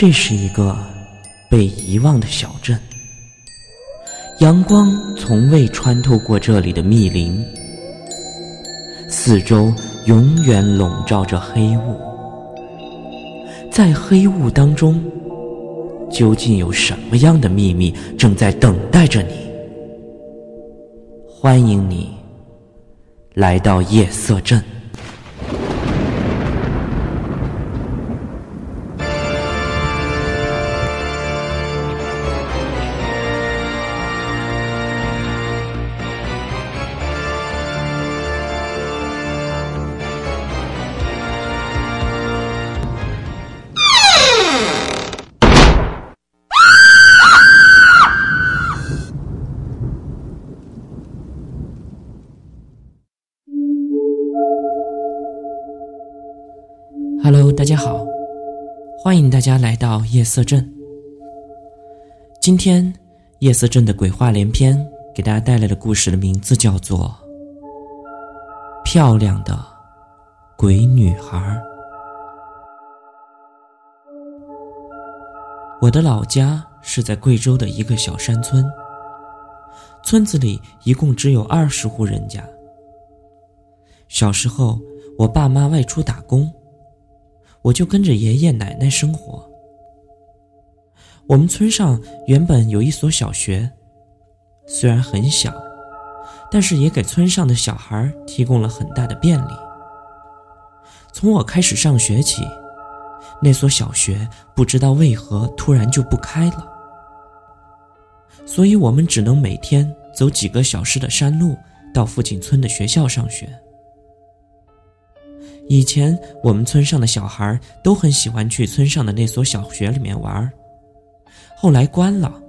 这是一个被遗忘的小镇，阳光从未穿透过这里的密林，四周永远笼罩着黑雾。在黑雾当中，究竟有什么样的秘密正在等待着你？欢迎你来到夜色镇。欢迎大家来到夜色镇。今天夜色镇的鬼话连篇给大家带来的故事的名字叫做《漂亮的鬼女孩》。我的老家是在贵州的一个小山村，村子里一共只有二十户人家。小时候，我爸妈外出打工。我就跟着爷爷奶奶生活。我们村上原本有一所小学，虽然很小，但是也给村上的小孩提供了很大的便利。从我开始上学起，那所小学不知道为何突然就不开了，所以我们只能每天走几个小时的山路到附近村的学校上学。以前我们村上的小孩都很喜欢去村上的那所小学里面玩，后来关了，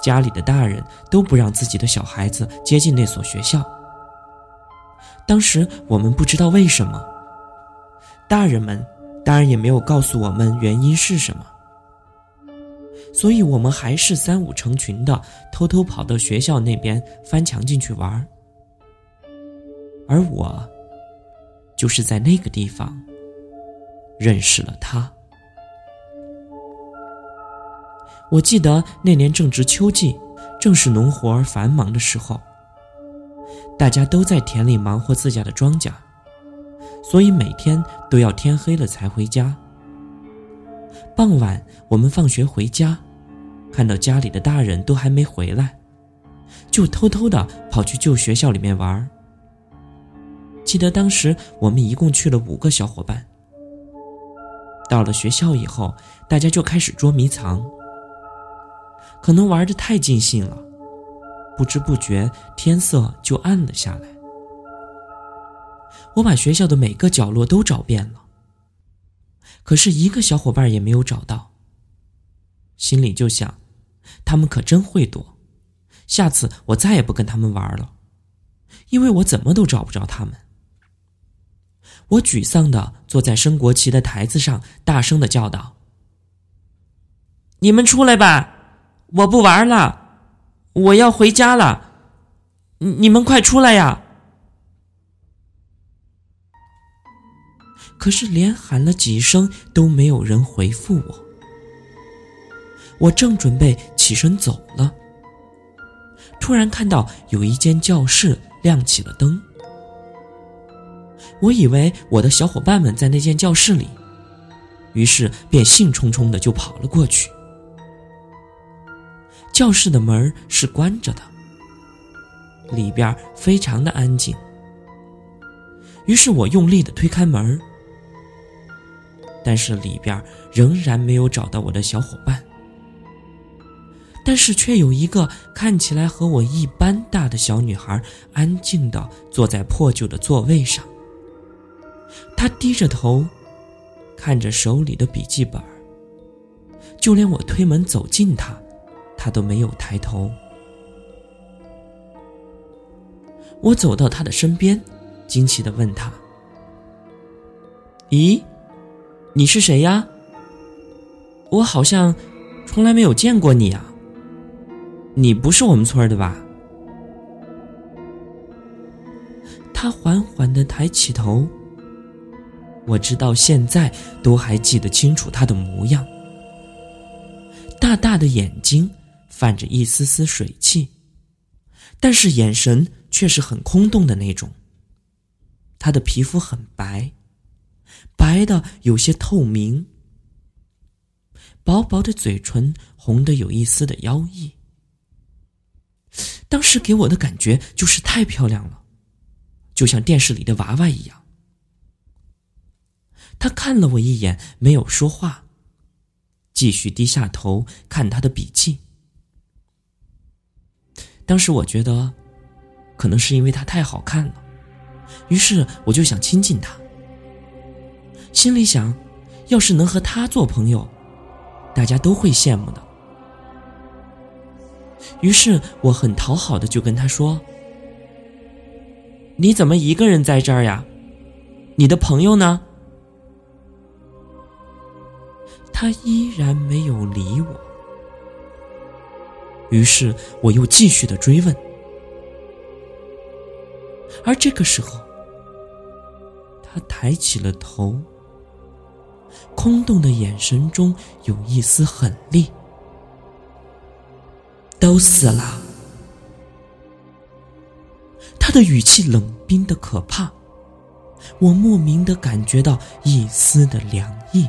家里的大人都不让自己的小孩子接近那所学校。当时我们不知道为什么，大人们当然也没有告诉我们原因是什么，所以我们还是三五成群的偷偷跑到学校那边翻墙进去玩，而我。就是在那个地方认识了他。我记得那年正值秋季，正是农活繁忙的时候，大家都在田里忙活自家的庄稼，所以每天都要天黑了才回家。傍晚，我们放学回家，看到家里的大人都还没回来，就偷偷的跑去旧学校里面玩儿。记得当时我们一共去了五个小伙伴。到了学校以后，大家就开始捉迷藏。可能玩的太尽兴了，不知不觉天色就暗了下来。我把学校的每个角落都找遍了，可是一个小伙伴也没有找到。心里就想，他们可真会躲，下次我再也不跟他们玩了，因为我怎么都找不着他们。我沮丧的坐在升国旗的台子上，大声的叫道：“你们出来吧，我不玩了，我要回家了，你们快出来呀！”可是连喊了几声都没有人回复我。我正准备起身走了，突然看到有一间教室亮起了灯。我以为我的小伙伴们在那间教室里，于是便兴冲冲的就跑了过去。教室的门是关着的，里边非常的安静。于是我用力的推开门，但是里边仍然没有找到我的小伙伴，但是却有一个看起来和我一般大的小女孩，安静的坐在破旧的座位上。他低着头，看着手里的笔记本。就连我推门走近他，他都没有抬头。我走到他的身边，惊奇的问他：“咦，你是谁呀？我好像从来没有见过你啊。你不是我们村的吧？”他缓缓的抬起头。我直到现在都还记得清楚他的模样，大大的眼睛泛着一丝丝水汽，但是眼神却是很空洞的那种。他的皮肤很白，白的有些透明，薄薄的嘴唇红的有一丝的妖异。当时给我的感觉就是太漂亮了，就像电视里的娃娃一样。他看了我一眼，没有说话，继续低下头看他的笔记。当时我觉得，可能是因为他太好看了。于是我就想亲近他，心里想，要是能和他做朋友，大家都会羡慕的。于是我很讨好的就跟他说：“你怎么一个人在这儿呀？你的朋友呢？”他依然没有理我。于是我又继续的追问。而这个时候，他抬起了头，空洞的眼神中有一丝狠厉。都死了。他的语气冷冰的可怕，我莫名的感觉到一丝的凉意，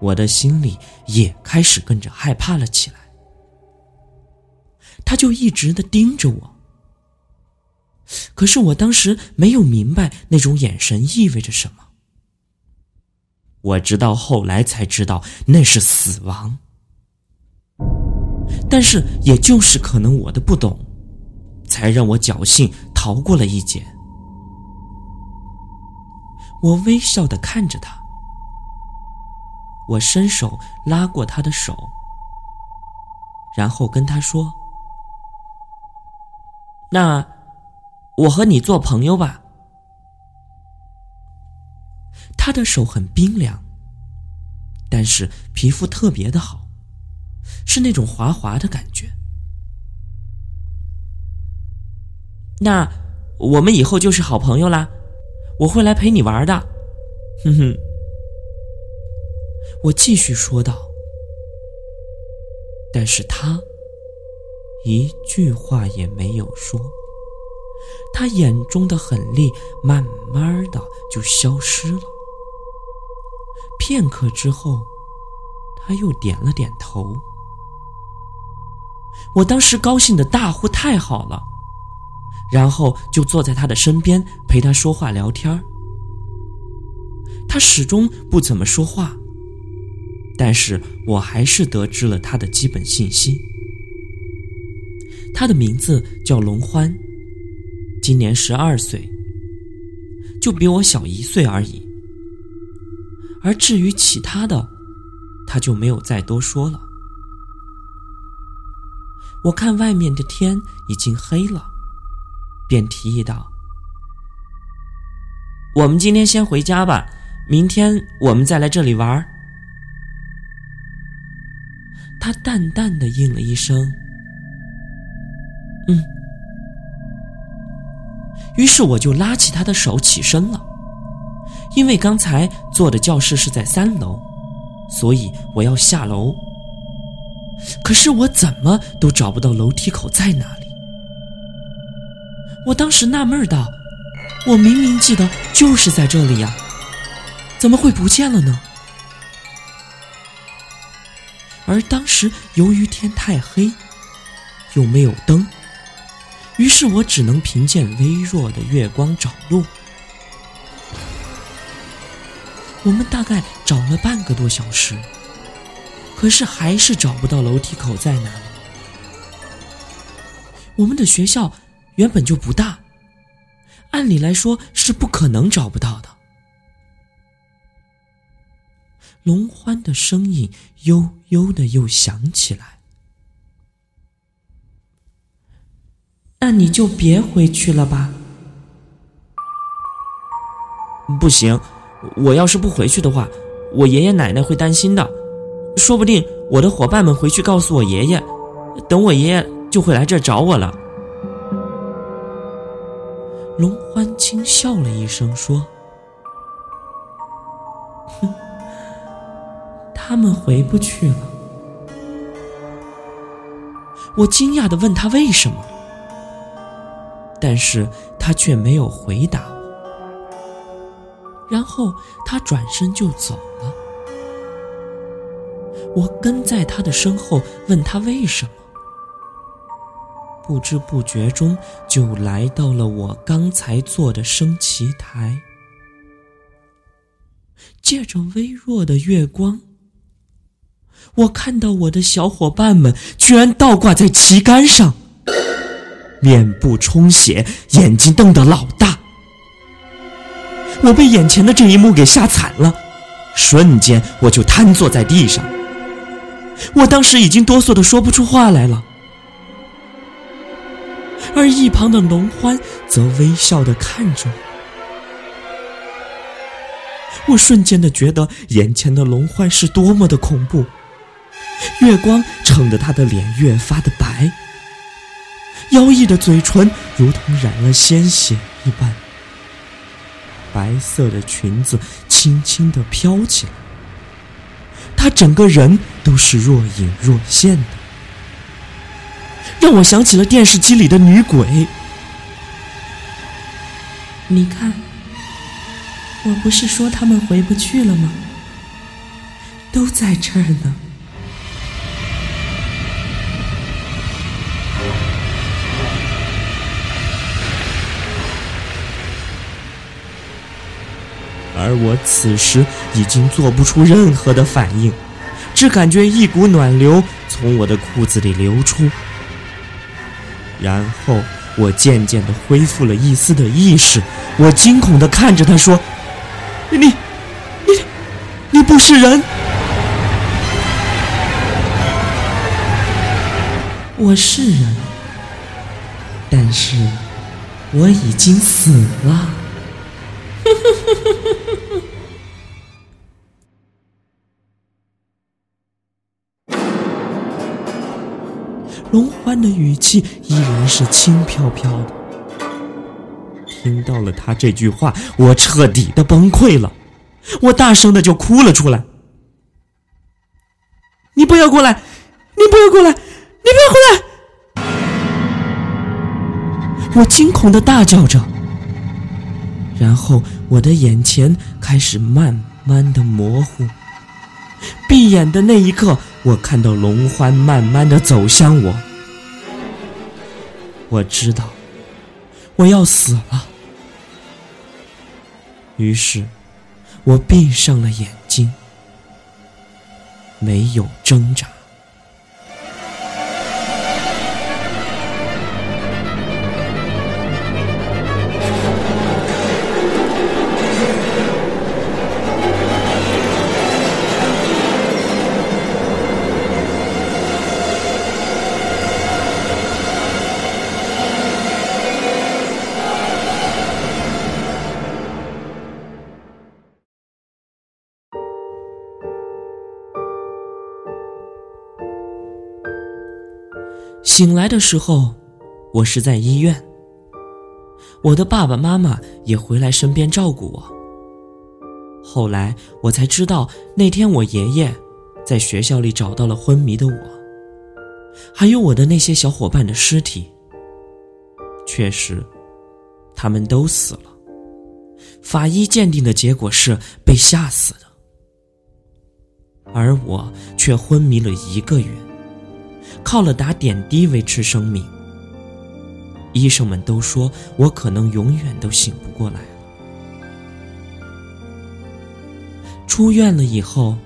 我的心里也开始跟着害怕了起来。他就一直的盯着我。可是我当时没有明白那种眼神意味着什么。我直到后来才知道那是死亡。但是也就是可能我的不懂，才让我侥幸逃过了一劫。我微笑的看着他，我伸手拉过他的手，然后跟他说：“那。”我和你做朋友吧。他的手很冰凉，但是皮肤特别的好，是那种滑滑的感觉。那我们以后就是好朋友啦，我会来陪你玩的。哼哼，我继续说道。但是他一句话也没有说。他眼中的狠厉慢慢的就消失了。片刻之后，他又点了点头。我当时高兴的大呼：“太好了！”然后就坐在他的身边陪他说话聊天他始终不怎么说话，但是我还是得知了他的基本信息。他的名字叫龙欢。今年十二岁，就比我小一岁而已。而至于其他的，他就没有再多说了。我看外面的天已经黑了，便提议道：“我们今天先回家吧，明天我们再来这里玩。”他淡淡的应了一声：“嗯。”于是我就拉起他的手起身了，因为刚才坐的教室是在三楼，所以我要下楼。可是我怎么都找不到楼梯口在哪里。我当时纳闷道：“我明明记得就是在这里呀，怎么会不见了呢？”而当时由于天太黑，又没有灯。于是我只能凭借微弱的月光找路。我们大概找了半个多小时，可是还是找不到楼梯口在哪里。我们的学校原本就不大，按理来说是不可能找不到的。龙欢的声音悠悠的又响起来。那你就别回去了吧。不行，我要是不回去的话，我爷爷奶奶会担心的。说不定我的伙伴们回去告诉我爷爷，等我爷爷就会来这儿找我了。龙欢轻笑了一声，说：“他们回不去了，我惊讶的问他为什么，但是他却没有回答我。然后他转身就走了。我跟在他的身后，问他为什么。不知不觉中，就来到了我刚才坐的升旗台。借着微弱的月光，我看到我的小伙伴们居然倒挂在旗杆上，面部充血，眼睛瞪得老大。我被眼前的这一幕给吓惨了，瞬间我就瘫坐在地上。我当时已经哆嗦的说不出话来了，而一旁的龙欢则微笑的看着我。我瞬间的觉得眼前的龙欢是多么的恐怖，月光衬得他的脸越发的白，妖异的嘴唇如同染了鲜血一般，白色的裙子轻轻的飘起来，他整个人都是若隐若现的，让我想起了电视机里的女鬼。你看。我不是说他们回不去了吗？都在这儿呢。而我此时已经做不出任何的反应，只感觉一股暖流从我的裤子里流出，然后我渐渐的恢复了一丝的意识。我惊恐的看着他说。你，你，你不是人！我是人，但是我已经死了。龙欢的语气依然是轻飘飘的。听到了他这句话，我彻底的崩溃了，我大声的就哭了出来。你不要过来！你不要过来！你不要过来！我惊恐的大叫着，然后我的眼前开始慢慢的模糊。闭眼的那一刻，我看到龙欢慢慢的走向我，我知道我要死了。于是，我闭上了眼睛，没有挣扎。醒来的时候，我是在医院。我的爸爸妈妈也回来身边照顾我。后来我才知道，那天我爷爷在学校里找到了昏迷的我，还有我的那些小伙伴的尸体。确实，他们都死了。法医鉴定的结果是被吓死的，而我却昏迷了一个月。靠了打点滴维持生命，医生们都说我可能永远都醒不过来了。出院了以后，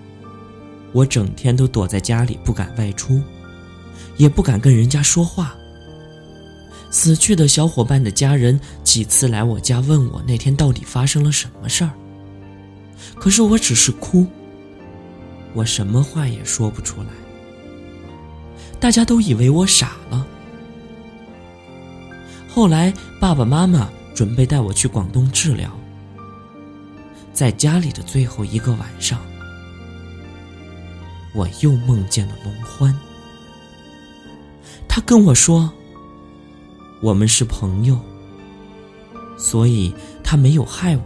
我整天都躲在家里，不敢外出，也不敢跟人家说话。死去的小伙伴的家人几次来我家问我那天到底发生了什么事儿，可是我只是哭，我什么话也说不出来。大家都以为我傻了。后来，爸爸妈妈准备带我去广东治疗。在家里的最后一个晚上，我又梦见了龙欢。他跟我说：“我们是朋友，所以他没有害我。”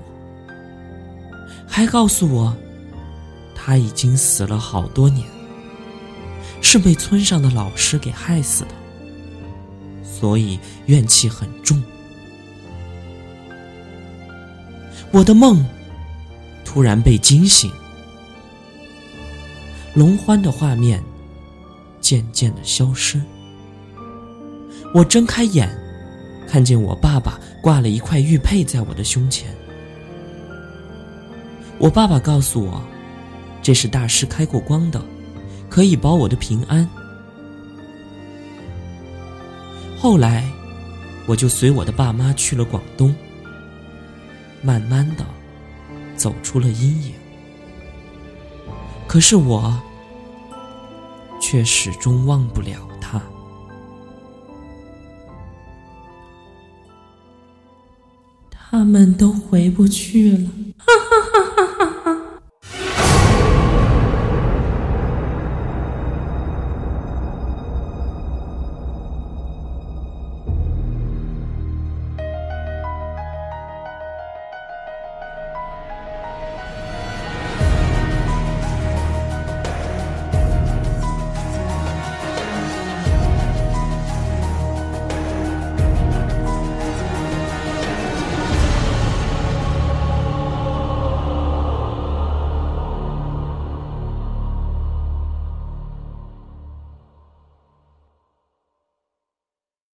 还告诉我，他已经死了好多年。是被村上的老师给害死的。所以怨气很重。我的梦突然被惊醒，龙欢的画面渐渐的消失。我睁开眼，看见我爸爸挂了一块玉佩在我的胸前。我爸爸告诉我，这是大师开过光的，可以保我的平安。后来，我就随我的爸妈去了广东。慢慢的，走出了阴影。可是我，却始终忘不了他。他们都回不去了。